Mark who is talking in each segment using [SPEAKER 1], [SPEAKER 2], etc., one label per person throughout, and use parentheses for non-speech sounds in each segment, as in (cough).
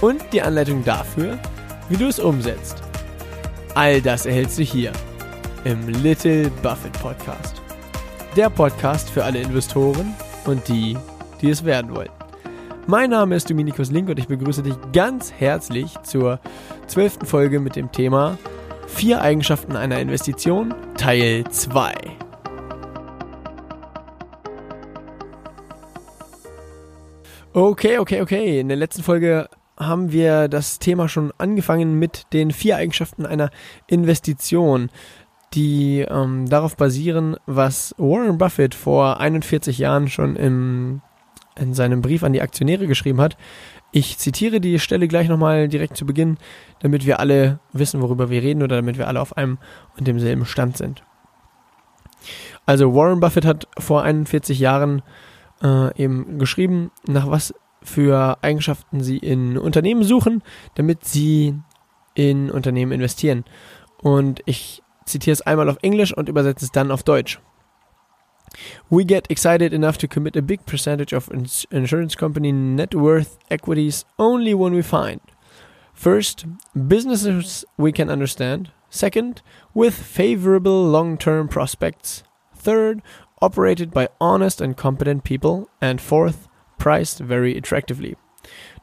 [SPEAKER 1] Und die Anleitung dafür, wie du es umsetzt. All das erhältst du hier im Little Buffett Podcast. Der Podcast für alle Investoren und die, die es werden wollen. Mein Name ist Dominikus Link und ich begrüße dich ganz herzlich zur zwölften Folge mit dem Thema Vier Eigenschaften einer Investition Teil 2. Okay, okay, okay. In der letzten Folge haben wir das Thema schon angefangen mit den vier Eigenschaften einer Investition, die ähm, darauf basieren, was Warren Buffett vor 41 Jahren schon im in seinem Brief an die Aktionäre geschrieben hat. Ich zitiere die Stelle gleich nochmal direkt zu Beginn, damit wir alle wissen, worüber wir reden oder damit wir alle auf einem und demselben Stand sind. Also Warren Buffett hat vor 41 Jahren äh, eben geschrieben, nach was für Eigenschaften sie in Unternehmen suchen, damit sie in Unternehmen investieren. Und ich zitiere es einmal auf Englisch und übersetze es dann auf Deutsch. We get excited enough to commit a big percentage of ins insurance company net worth equities only when we find first, businesses we can understand, second, with favorable long term prospects, third, operated by honest and competent people, and fourth, priced very attractively.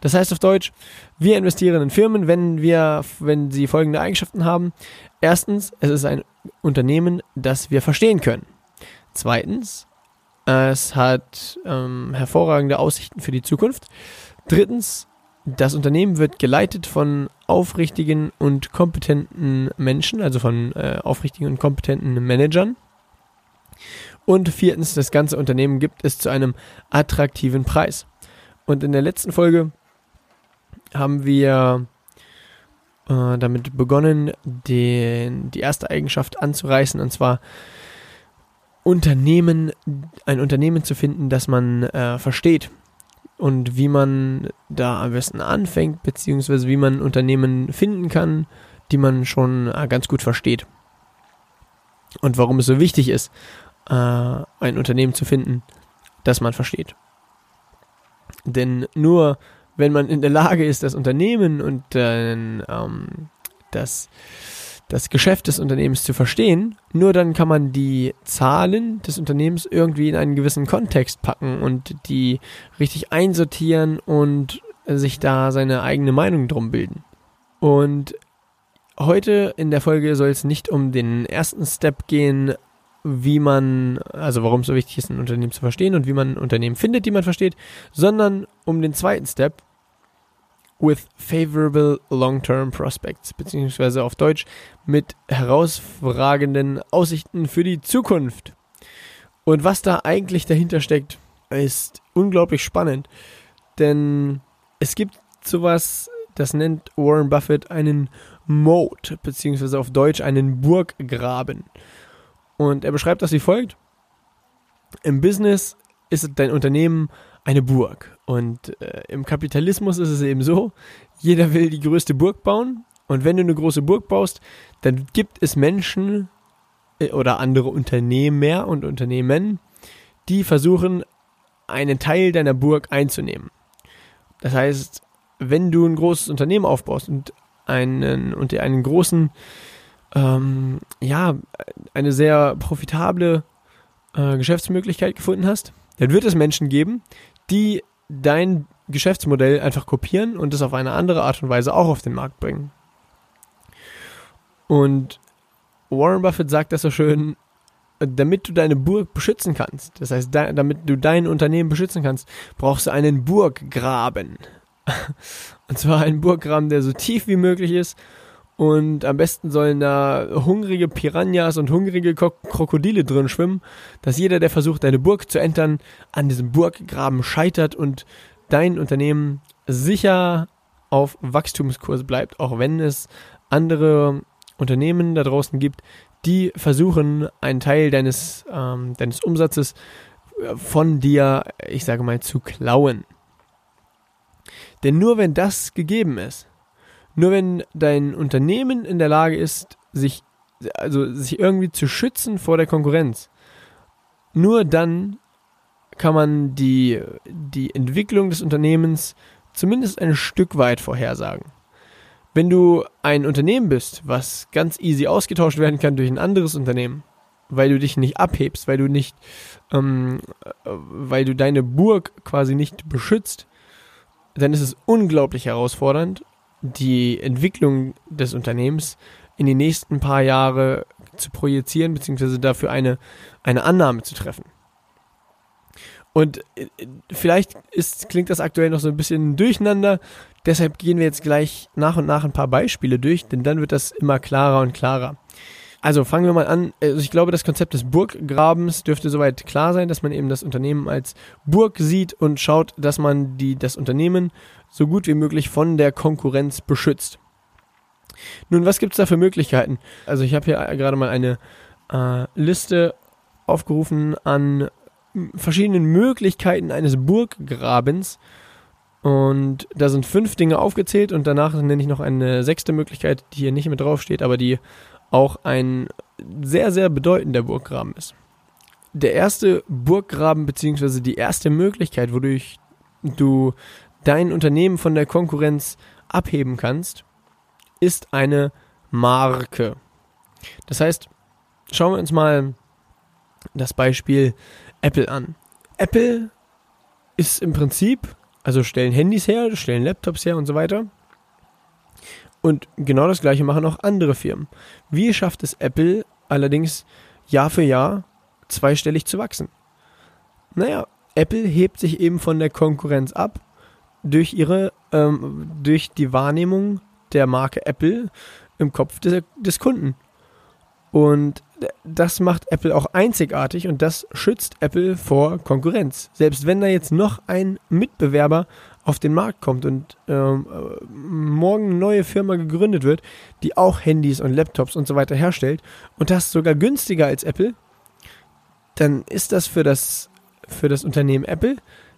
[SPEAKER 1] Das heißt auf Deutsch, wir investieren in Firmen, wenn wir, wenn sie folgende Eigenschaften haben. Erstens, es ist ein Unternehmen, das wir verstehen können. Zweitens, es hat ähm, hervorragende Aussichten für die Zukunft. Drittens, das Unternehmen wird geleitet von aufrichtigen und kompetenten Menschen, also von äh, aufrichtigen und kompetenten Managern. Und viertens, das ganze Unternehmen gibt es zu einem attraktiven Preis. Und in der letzten Folge haben wir äh, damit begonnen, den, die erste Eigenschaft anzureißen, und zwar Unternehmen, ein Unternehmen zu finden, das man äh, versteht und wie man da am besten anfängt, beziehungsweise wie man Unternehmen finden kann, die man schon äh, ganz gut versteht. Und warum es so wichtig ist, äh, ein Unternehmen zu finden, das man versteht. Denn nur wenn man in der Lage ist, das Unternehmen und ähm, das das Geschäft des Unternehmens zu verstehen. Nur dann kann man die Zahlen des Unternehmens irgendwie in einen gewissen Kontext packen und die richtig einsortieren und sich da seine eigene Meinung drum bilden. Und heute in der Folge soll es nicht um den ersten Step gehen, wie man, also warum es so wichtig ist, ein Unternehmen zu verstehen und wie man Unternehmen findet, die man versteht, sondern um den zweiten Step, with favorable long-term prospects, beziehungsweise auf Deutsch mit herausragenden Aussichten für die Zukunft. Und was da eigentlich dahinter steckt, ist unglaublich spannend, denn es gibt sowas, das nennt Warren Buffett einen Moat, beziehungsweise auf Deutsch einen Burggraben. Und er beschreibt das wie folgt. Im Business ist dein Unternehmen eine Burg. Und äh, im Kapitalismus ist es eben so, jeder will die größte Burg bauen. Und wenn du eine große Burg baust, dann gibt es Menschen äh, oder andere Unternehmer und Unternehmen, die versuchen, einen Teil deiner Burg einzunehmen. Das heißt, wenn du ein großes Unternehmen aufbaust und einen, und einen großen, ähm, ja, eine sehr profitable äh, Geschäftsmöglichkeit gefunden hast, dann wird es Menschen geben, die dein Geschäftsmodell einfach kopieren und es auf eine andere Art und Weise auch auf den Markt bringen. Und Warren Buffett sagt das so schön, damit du deine Burg beschützen kannst, das heißt, damit du dein Unternehmen beschützen kannst, brauchst du einen Burggraben. (laughs) Und zwar einen Burggraben, der so tief wie möglich ist und am besten sollen da hungrige Piranhas und hungrige Krokodile drin schwimmen, dass jeder, der versucht, deine Burg zu entern, an diesem Burggraben scheitert und dein Unternehmen sicher auf Wachstumskurs bleibt, auch wenn es andere Unternehmen da draußen gibt, die versuchen, einen Teil deines, ähm, deines Umsatzes äh, von dir, ich sage mal, zu klauen. Denn nur wenn das gegeben ist, nur wenn dein Unternehmen in der Lage ist, sich, also sich irgendwie zu schützen vor der Konkurrenz, nur dann kann man die, die Entwicklung des Unternehmens zumindest ein Stück weit vorhersagen. Wenn du ein Unternehmen bist, was ganz easy ausgetauscht werden kann durch ein anderes Unternehmen, weil du dich nicht abhebst, weil du nicht, ähm, weil du deine Burg quasi nicht beschützt, dann ist es unglaublich herausfordernd, die Entwicklung des Unternehmens in die nächsten paar Jahre zu projizieren, beziehungsweise dafür eine, eine Annahme zu treffen. Und äh, vielleicht ist, klingt das aktuell noch so ein bisschen durcheinander. Deshalb gehen wir jetzt gleich nach und nach ein paar Beispiele durch, denn dann wird das immer klarer und klarer. Also fangen wir mal an. Also ich glaube, das Konzept des Burggrabens dürfte soweit klar sein, dass man eben das Unternehmen als Burg sieht und schaut, dass man die, das Unternehmen so gut wie möglich von der Konkurrenz beschützt. Nun, was gibt es da für Möglichkeiten? Also ich habe hier gerade mal eine äh, Liste aufgerufen an verschiedenen Möglichkeiten eines Burggrabens. Und da sind fünf Dinge aufgezählt und danach nenne ich noch eine sechste Möglichkeit, die hier nicht mit draufsteht, aber die auch ein sehr, sehr bedeutender Burggraben ist. Der erste Burggraben beziehungsweise die erste Möglichkeit, wodurch du dein Unternehmen von der Konkurrenz abheben kannst, ist eine Marke. Das heißt, schauen wir uns mal das Beispiel Apple an. Apple ist im Prinzip, also stellen Handys her, stellen Laptops her und so weiter. Und genau das gleiche machen auch andere Firmen. Wie schafft es Apple allerdings Jahr für Jahr zweistellig zu wachsen? Naja, Apple hebt sich eben von der Konkurrenz ab durch ihre, ähm, durch die Wahrnehmung der Marke Apple im Kopf des, des Kunden. Und das macht Apple auch einzigartig und das schützt Apple vor Konkurrenz. Selbst wenn da jetzt noch ein Mitbewerber auf den Markt kommt und ähm, morgen eine neue Firma gegründet wird, die auch Handys und Laptops und so weiter herstellt und das sogar günstiger als Apple, dann ist das für das, für das Unternehmen Apple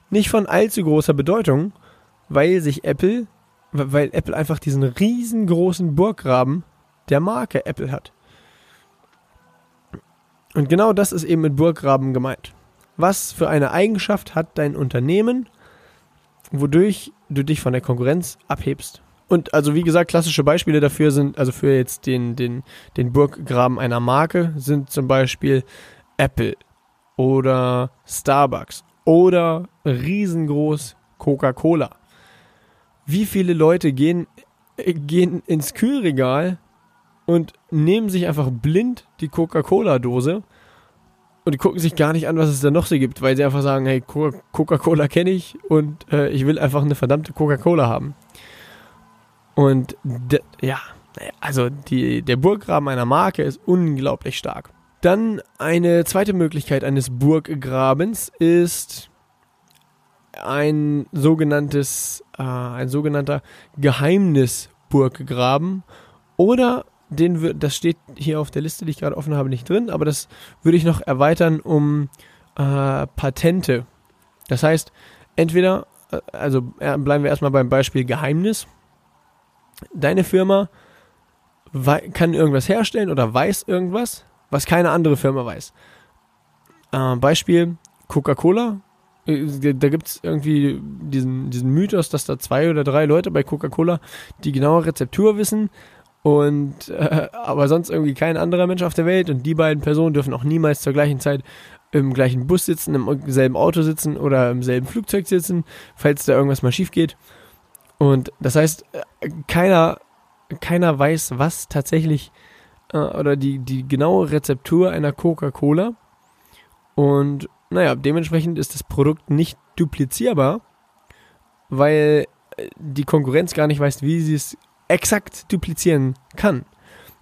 [SPEAKER 1] nicht von allzu großer Bedeutung, weil sich Apple, weil Apple einfach diesen riesengroßen Burggraben der Marke Apple hat. Und genau das ist eben mit Burggraben gemeint. Was für eine Eigenschaft hat dein Unternehmen, wodurch du dich von der Konkurrenz abhebst? Und also wie gesagt, klassische Beispiele dafür sind, also für jetzt den, den, den Burggraben einer Marke, sind zum Beispiel Apple oder Starbucks oder riesengroß Coca-Cola. Wie viele Leute gehen, äh, gehen ins Kühlregal und nehmen sich einfach blind die Coca-Cola-Dose und gucken sich gar nicht an, was es da noch so gibt, weil sie einfach sagen, hey, Coca-Cola kenne ich und äh, ich will einfach eine verdammte Coca-Cola haben. Und ja, also die, der Burggraben einer Marke ist unglaublich stark. Dann eine zweite Möglichkeit eines Burggrabens ist ein sogenanntes, äh, ein sogenannter Geheimnisburggraben oder den das steht hier auf der Liste, die ich gerade offen habe, nicht drin, aber das würde ich noch erweitern um äh, Patente. Das heißt, entweder, äh, also bleiben wir erstmal beim Beispiel Geheimnis. Deine Firma kann irgendwas herstellen oder weiß irgendwas, was keine andere Firma weiß. Äh, Beispiel Coca-Cola. Äh, da gibt es irgendwie diesen, diesen Mythos, dass da zwei oder drei Leute bei Coca-Cola die genaue Rezeptur wissen, und äh, aber sonst irgendwie kein anderer Mensch auf der Welt und die beiden Personen dürfen auch niemals zur gleichen Zeit im gleichen Bus sitzen, im selben Auto sitzen oder im selben Flugzeug sitzen, falls da irgendwas mal schief geht. Und das heißt, äh, keiner, keiner weiß, was tatsächlich äh, oder die, die genaue Rezeptur einer Coca-Cola. Und naja, dementsprechend ist das Produkt nicht duplizierbar, weil äh, die Konkurrenz gar nicht weiß, wie sie es exakt duplizieren kann.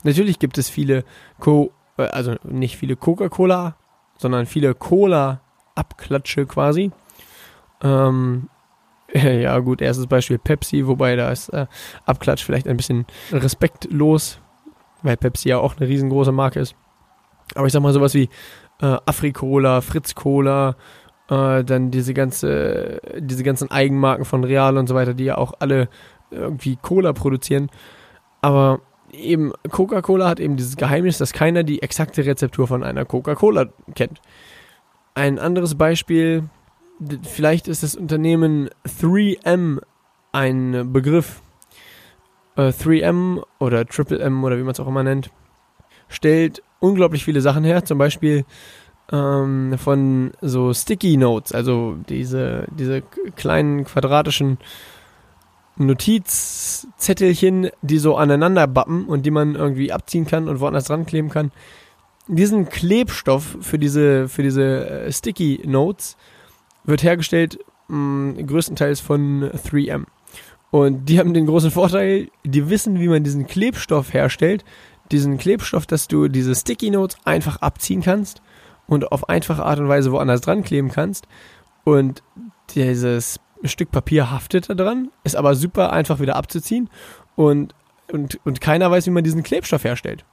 [SPEAKER 1] Natürlich gibt es viele, Co äh, also nicht viele Coca-Cola, sondern viele Cola-Abklatsche quasi. Ähm, (laughs) ja, gut, erstes Beispiel Pepsi, wobei da ist äh, Abklatsch vielleicht ein bisschen respektlos, weil Pepsi ja auch eine riesengroße Marke ist. Aber ich sag mal sowas wie äh, Afri-Cola, Fritz-Cola, äh, dann diese ganze, diese ganzen Eigenmarken von Real und so weiter, die ja auch alle irgendwie Cola produzieren. Aber eben Coca-Cola hat eben dieses Geheimnis, dass keiner die exakte Rezeptur von einer Coca-Cola kennt. Ein anderes Beispiel, vielleicht ist das Unternehmen 3M ein Begriff. Äh, 3M oder Triple M oder wie man es auch immer nennt, stellt unglaublich viele Sachen her. Zum Beispiel ähm, von so Sticky Notes, also diese, diese kleinen quadratischen Notizzettelchen, die so aneinander bappen und die man irgendwie abziehen kann und woanders dran kleben kann. Diesen Klebstoff für diese, für diese äh, Sticky Notes wird hergestellt mh, mm, größtenteils von 3M. Und die haben den großen Vorteil, die wissen, wie man diesen Klebstoff herstellt. Diesen Klebstoff, dass du diese Sticky Notes einfach abziehen kannst und auf einfache Art und Weise woanders dran kleben kannst. Und dieses Stück Papier haftet da dran, ist aber super einfach wieder abzuziehen und, und, und keiner weiß, wie man diesen Klebstoff herstellt.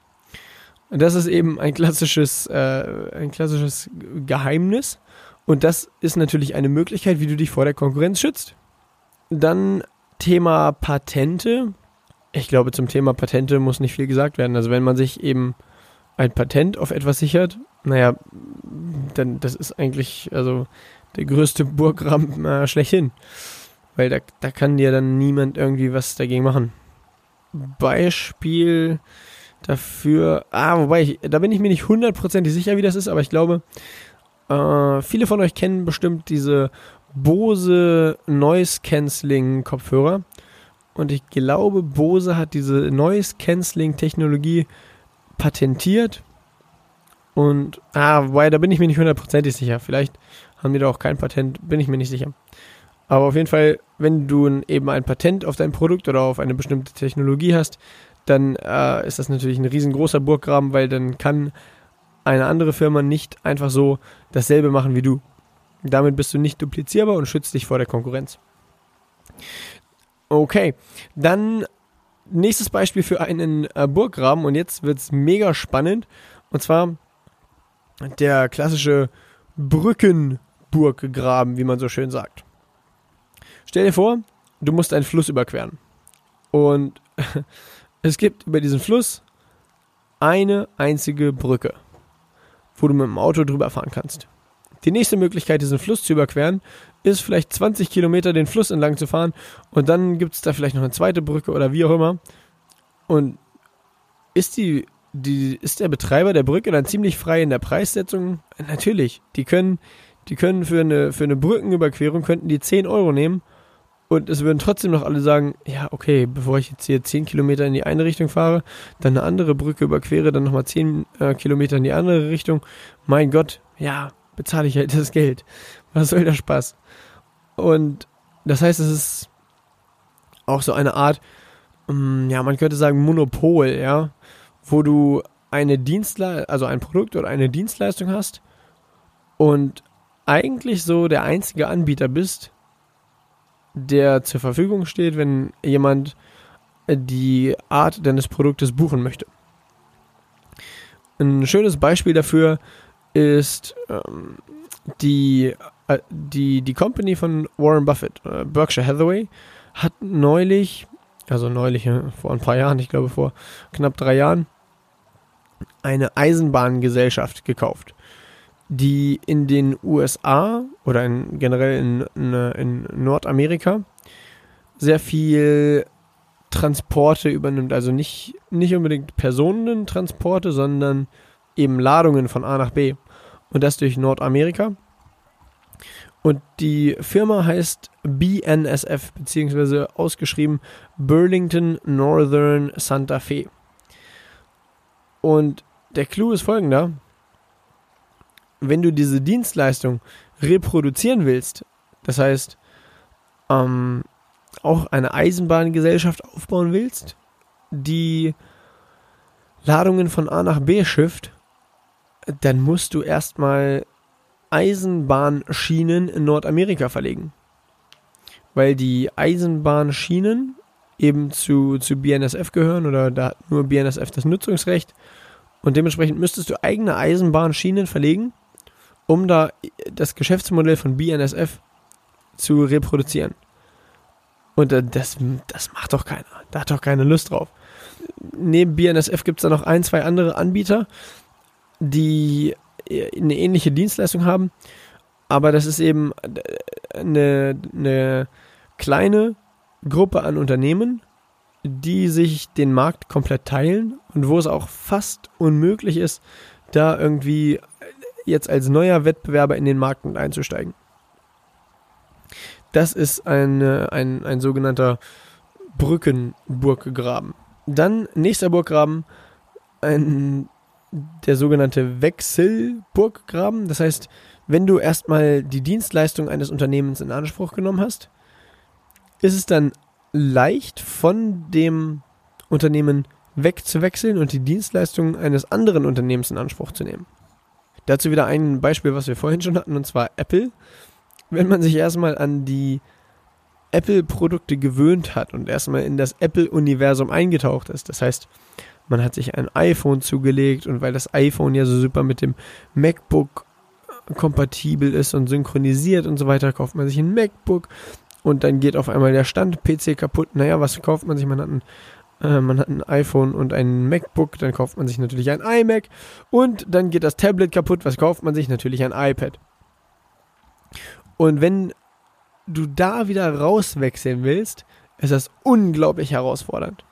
[SPEAKER 1] Und das ist eben ein klassisches, äh, ein klassisches Geheimnis. Und das ist natürlich eine Möglichkeit, wie du dich vor der Konkurrenz schützt. Dann Thema Patente. Ich glaube, zum Thema Patente muss nicht viel gesagt werden. Also wenn man sich eben ein Patent auf etwas sichert, naja, dann das ist eigentlich, also der größte (laughs) Burggraben äh, schlechthin. Weil da, da kann dir dann niemand irgendwie was dagegen machen. Beispiel dafür, ah, wobei, ich, da bin ich mir nicht hundertprozentig sicher, wie das ist, aber ich glaube, äh, viele von euch kennen bestimmt diese Bose Noise Cancelling Kopfhörer. Und ich glaube, Bose hat diese Noise Cancelling Technologie patentiert. Und, ah, wobei, da bin ich mir nicht hundertprozentig sicher. Vielleicht haben die da auch kein Patent, bin ich mir nicht sicher. Aber auf jeden Fall, wenn du eben ein Patent auf dein Produkt oder auf eine bestimmte Technologie hast, dann äh, ist das natürlich ein riesengroßer Burggraben, weil dann kann eine andere Firma nicht einfach so dasselbe machen wie du. Damit bist du nicht duplizierbar und schützt dich vor der Konkurrenz. Okay, dann nächstes Beispiel für einen äh, Burggraben und jetzt wird es mega spannend. Und zwar der klassische Brücken Burg gegraben, wie man so schön sagt. Stell dir vor, du musst einen Fluss überqueren. Und (laughs) es gibt über diesen Fluss eine einzige Brücke, wo du mit dem Auto drüber fahren kannst. Die nächste Möglichkeit, diesen Fluss zu überqueren, ist vielleicht 20 Kilometer den Fluss entlang zu fahren und dann gibt es da vielleicht noch eine zweite Brücke oder wie auch immer. Und ist die, die, ist der Betreiber der Brücke dann ziemlich frei in der Preissetzung? Natürlich. Die können die können für eine, für eine Brückenüberquerung könnten die 10 Euro nehmen und es würden trotzdem noch alle sagen, ja, okay, bevor ich jetzt hier 10 Kilometer in die eine Richtung fahre, dann eine andere Brücke überquere, dann nochmal 10 äh, Kilometer in die andere Richtung. Mein Gott, ja, bezahle ich halt (laughs) das Geld. Was soll der Spaß? Und das heißt, es ist auch so eine Art, ähm, ja, man könnte sagen Monopol, ja, wo du eine Dienstleistung, also ein Produkt oder eine Dienstleistung hast und eigentlich so der einzige Anbieter bist, der zur Verfügung steht, wenn jemand die Art deines Produktes buchen möchte. Ein schönes Beispiel dafür ist ähm, die, äh, die, die Company von Warren Buffett, äh, Berkshire Hathaway, hat neulich, also neulich, äh, vor ein paar Jahren, ich glaube vor knapp drei Jahren, eine Eisenbahngesellschaft gekauft die in den USA oder in, generell in, in, in Nordamerika sehr viel Transporte übernimmt. Also nicht, nicht unbedingt Personentransporte, sondern eben Ladungen von A nach B. Und das durch Nordamerika. Und die Firma heißt BNSF, beziehungsweise ausgeschrieben Burlington Northern Santa Fe. Und der Clou ist folgender wenn du diese Dienstleistung reproduzieren willst, das heißt, ähm, auch eine Eisenbahngesellschaft aufbauen willst, die Ladungen von A nach B schifft, dann musst du erstmal Eisenbahnschienen in Nordamerika verlegen. weil die Eisenbahnschienen eben zu, zu BNSF gehören oder da hat nur BNSF das Nutzungsrecht und dementsprechend müsstest du eigene Eisenbahnschienen verlegen, um da das Geschäftsmodell von BNSF zu reproduzieren. Und äh, das, das macht doch keiner. Da hat doch keine Lust drauf. Neben BNSF gibt es da noch ein, zwei andere Anbieter, die äh, eine ähnliche Dienstleistung haben. Aber das ist eben äh, eine, eine kleine Gruppe an Unternehmen, die sich den Markt komplett teilen und wo es auch fast unmöglich ist, da irgendwie jetzt als neuer Wettbewerber in den Markt einzusteigen. Das ist ein, ein, ein sogenannter Brückenburggraben. Dann nächster Burggraben, ein, der sogenannte Wechselburggraben. Das heißt, wenn du erstmal die Dienstleistung eines Unternehmens in Anspruch genommen hast, ist es dann leicht von dem Unternehmen wegzuwechseln und die Dienstleistungen eines anderen Unternehmens in Anspruch zu nehmen. Dazu wieder ein Beispiel, was wir vorhin schon hatten, und zwar Apple. Wenn man sich erstmal an die Apple-Produkte gewöhnt hat und erstmal in das Apple-Universum eingetaucht ist, das heißt, man hat sich ein iPhone zugelegt und weil das iPhone ja so super mit dem MacBook kompatibel ist und synchronisiert und so weiter, kauft man sich ein MacBook und dann geht auf einmal der Stand-PC kaputt. Naja, was kauft man sich? Man hat ein äh, man hat ein iPhone und ein MacBook, dann kauft man sich natürlich ein iMac und dann geht das Tablet kaputt, was kauft man sich? Natürlich ein iPad. Und wenn du da wieder rauswechseln willst, ist das unglaublich herausfordernd.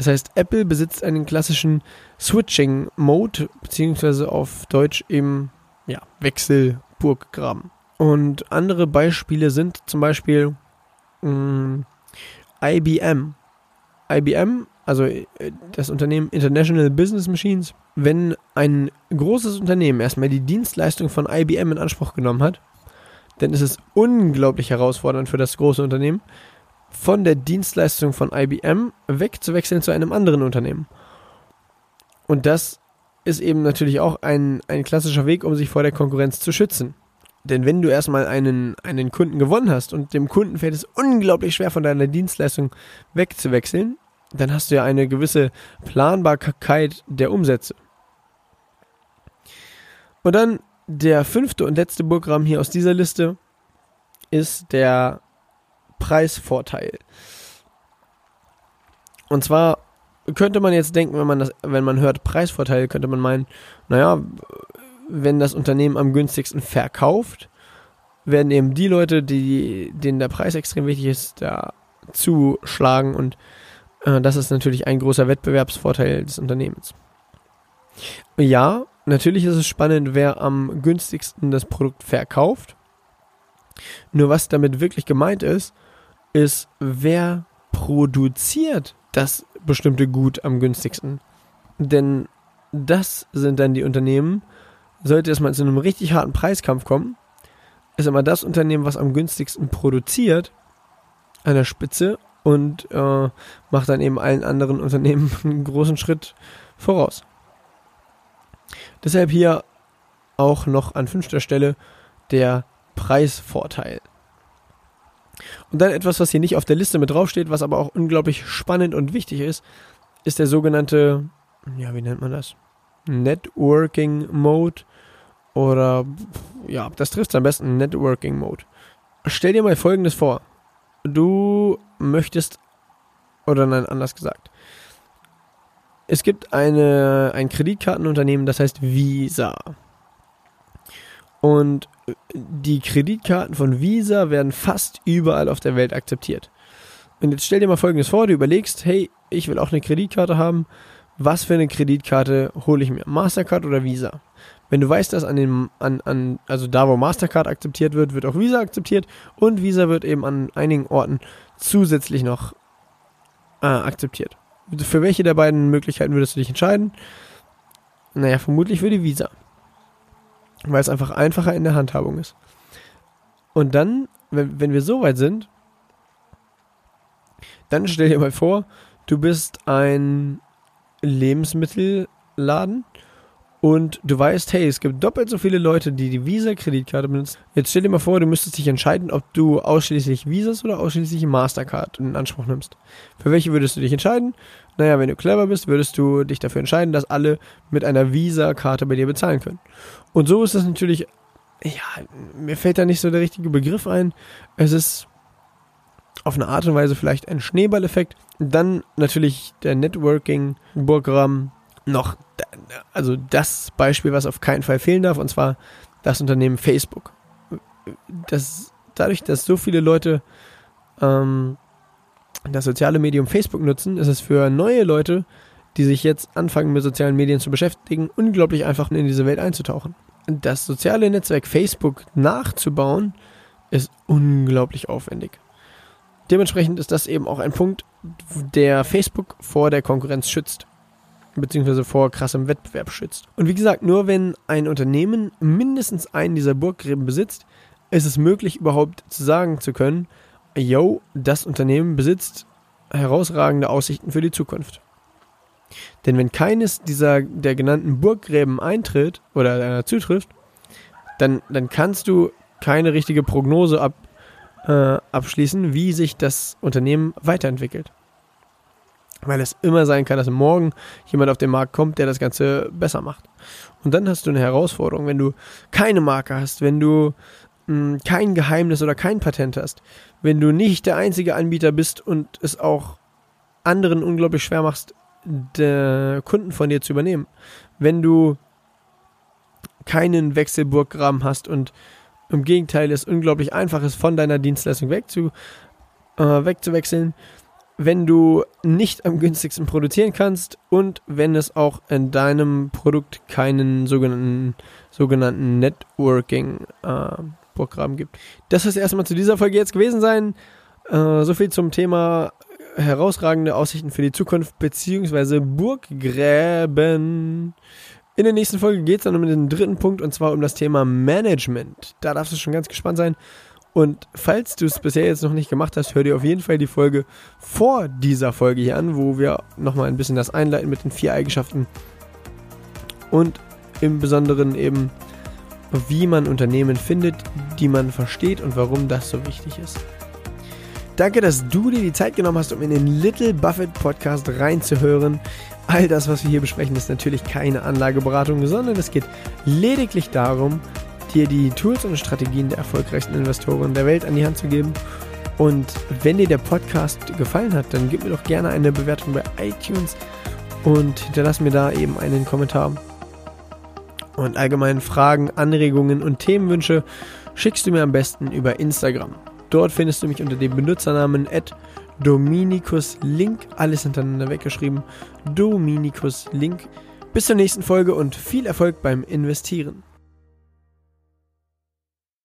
[SPEAKER 1] Das heißt, Apple besitzt einen klassischen Switching-Mode, beziehungsweise auf Deutsch eben ja, Wechselburggraben. Und andere Beispiele sind zum Beispiel mh, IBM. IBM, also äh, das Unternehmen International Business Machines, wenn ein großes Unternehmen erstmal die Dienstleistung von IBM in Anspruch genommen hat, dann ist es unglaublich herausfordernd für das große Unternehmen, von der Dienstleistung von IBM wegzuwechseln zu einem anderen Unternehmen. Und das ist eben natürlich auch ein, ein klassischer Weg, um sich vor der Konkurrenz zu schützen. Denn wenn du erstmal einen, einen Kunden gewonnen hast und dem Kunden fällt es unglaublich schwer, von deiner Dienstleistung wegzuwechseln, dann hast du ja eine gewisse Planbarkeit der Umsätze. Und dann der fünfte und letzte Burggraben hier aus dieser Liste ist der Preisvorteil. Und zwar könnte man jetzt denken, wenn man das, wenn man hört Preisvorteil, könnte man meinen, naja, wenn das Unternehmen am günstigsten verkauft, werden eben die Leute, die, denen der Preis extrem wichtig ist, da zuschlagen und äh, das ist natürlich ein großer Wettbewerbsvorteil des Unternehmens. Ja, natürlich ist es spannend, wer am günstigsten das Produkt verkauft. Nur was damit wirklich gemeint ist, ist, wer produziert das bestimmte Gut am günstigsten. Denn das sind dann die Unternehmen, sollte es mal zu einem richtig harten Preiskampf kommen, ist immer das Unternehmen, was am günstigsten produziert, an der Spitze und äh, macht dann eben allen anderen Unternehmen (laughs) einen großen Schritt voraus. Deshalb hier auch noch an fünfter Stelle der Preisvorteil. Und dann etwas, was hier nicht auf der Liste mit draufsteht, was aber auch unglaublich spannend und wichtig ist, ist der sogenannte, ja, wie nennt man das? Networking Mode oder ja, das trifft am besten Networking Mode. Stell dir mal folgendes vor. Du möchtest oder nein, anders gesagt. Es gibt eine, ein Kreditkartenunternehmen, das heißt Visa. Und die Kreditkarten von Visa werden fast überall auf der Welt akzeptiert. Und jetzt stell dir mal folgendes vor, du überlegst, hey, ich will auch eine Kreditkarte haben. Was für eine Kreditkarte hole ich mir? Mastercard oder Visa? Wenn du weißt, dass an dem, an, an, also da, wo Mastercard akzeptiert wird, wird auch Visa akzeptiert und Visa wird eben an einigen Orten zusätzlich noch äh, akzeptiert. Für welche der beiden Möglichkeiten würdest du dich entscheiden? Naja, vermutlich für die Visa. Weil es einfach einfacher in der Handhabung ist. Und dann, wenn, wenn wir so weit sind, dann stell dir mal vor, du bist ein Lebensmittelladen und du weißt, hey, es gibt doppelt so viele Leute, die die Visa-Kreditkarte benutzen. Jetzt stell dir mal vor, du müsstest dich entscheiden, ob du ausschließlich Visas oder ausschließlich Mastercard in Anspruch nimmst. Für welche würdest du dich entscheiden? Naja, wenn du clever bist, würdest du dich dafür entscheiden, dass alle mit einer Visa-Karte bei dir bezahlen können. Und so ist es natürlich, ja, mir fällt da nicht so der richtige Begriff ein. Es ist auf eine Art und Weise vielleicht ein Schneeballeffekt. Dann natürlich der Networking-Programm noch, also das Beispiel, was auf keinen Fall fehlen darf, und zwar das Unternehmen Facebook. Das, dadurch, dass so viele Leute ähm, das soziale Medium Facebook nutzen, ist es für neue Leute, die sich jetzt anfangen mit sozialen Medien zu beschäftigen, unglaublich einfach in diese Welt einzutauchen. Das soziale Netzwerk Facebook nachzubauen, ist unglaublich aufwendig. Dementsprechend ist das eben auch ein Punkt, der Facebook vor der Konkurrenz schützt beziehungsweise vor krassem Wettbewerb schützt. Und wie gesagt, nur wenn ein Unternehmen mindestens einen dieser Burggräben besitzt, ist es möglich überhaupt zu sagen zu können, yo, das Unternehmen besitzt herausragende Aussichten für die Zukunft. Denn wenn keines dieser der genannten Burggräben eintritt oder äh, zutrifft, dann, dann kannst du keine richtige Prognose ab, äh, abschließen, wie sich das Unternehmen weiterentwickelt. Weil es immer sein kann, dass morgen jemand auf den Markt kommt, der das Ganze besser macht. Und dann hast du eine Herausforderung, wenn du keine Marke hast, wenn du mh, hm, kein Geheimnis oder kein Patent hast, wenn du nicht der einzige Anbieter bist und es auch anderen unglaublich schwer machst, Kunden von dir zu übernehmen. Wenn du keinen Wechselburggraben hast und im Gegenteil es unglaublich einfach ist, von deiner Dienstleistung wegzu, äh, wegzuwechseln, wenn du nicht am günstigsten produzieren kannst und wenn es auch in deinem Produkt keinen sogenannten, sogenannten Networking-Programm äh, gibt. Das ist erstmal zu dieser Folge jetzt gewesen sein. Äh, so viel zum Thema herausragende Aussichten für die Zukunft beziehungsweise Burggräben. In der nächsten Folge geht es dann um den dritten Punkt und zwar um das Thema Management. Da darfst du schon ganz gespannt sein. Und falls du es bisher jetzt noch nicht gemacht hast, hör dir auf jeden Fall die Folge vor dieser Folge hier an, wo wir nochmal ein bisschen das einleiten mit den vier Eigenschaften und im Besonderen eben, wie man Unternehmen findet, die man versteht und warum das so wichtig ist. Danke, dass du dir die Zeit genommen hast, um in den Little Buffett Podcast reinzuhören. All das, was wir hier besprechen, ist natürlich keine Anlageberatung, sondern es geht lediglich darum, dir die Tools und Strategien der erfolgreichsten Investoren der Welt an die Hand zu geben. Und wenn dir der Podcast gefallen hat, dann gib mir doch gerne eine Bewertung bei iTunes und hinterlass mir da eben einen Kommentar. Und allgemein Fragen, Anregungen und Themenwünsche schickst du mir am besten über Instagram. Dort findest du mich unter dem Benutzernamen Dominikus Link, alles hintereinander weggeschrieben. Dominikus Link. Bis zur nächsten Folge und viel Erfolg beim Investieren.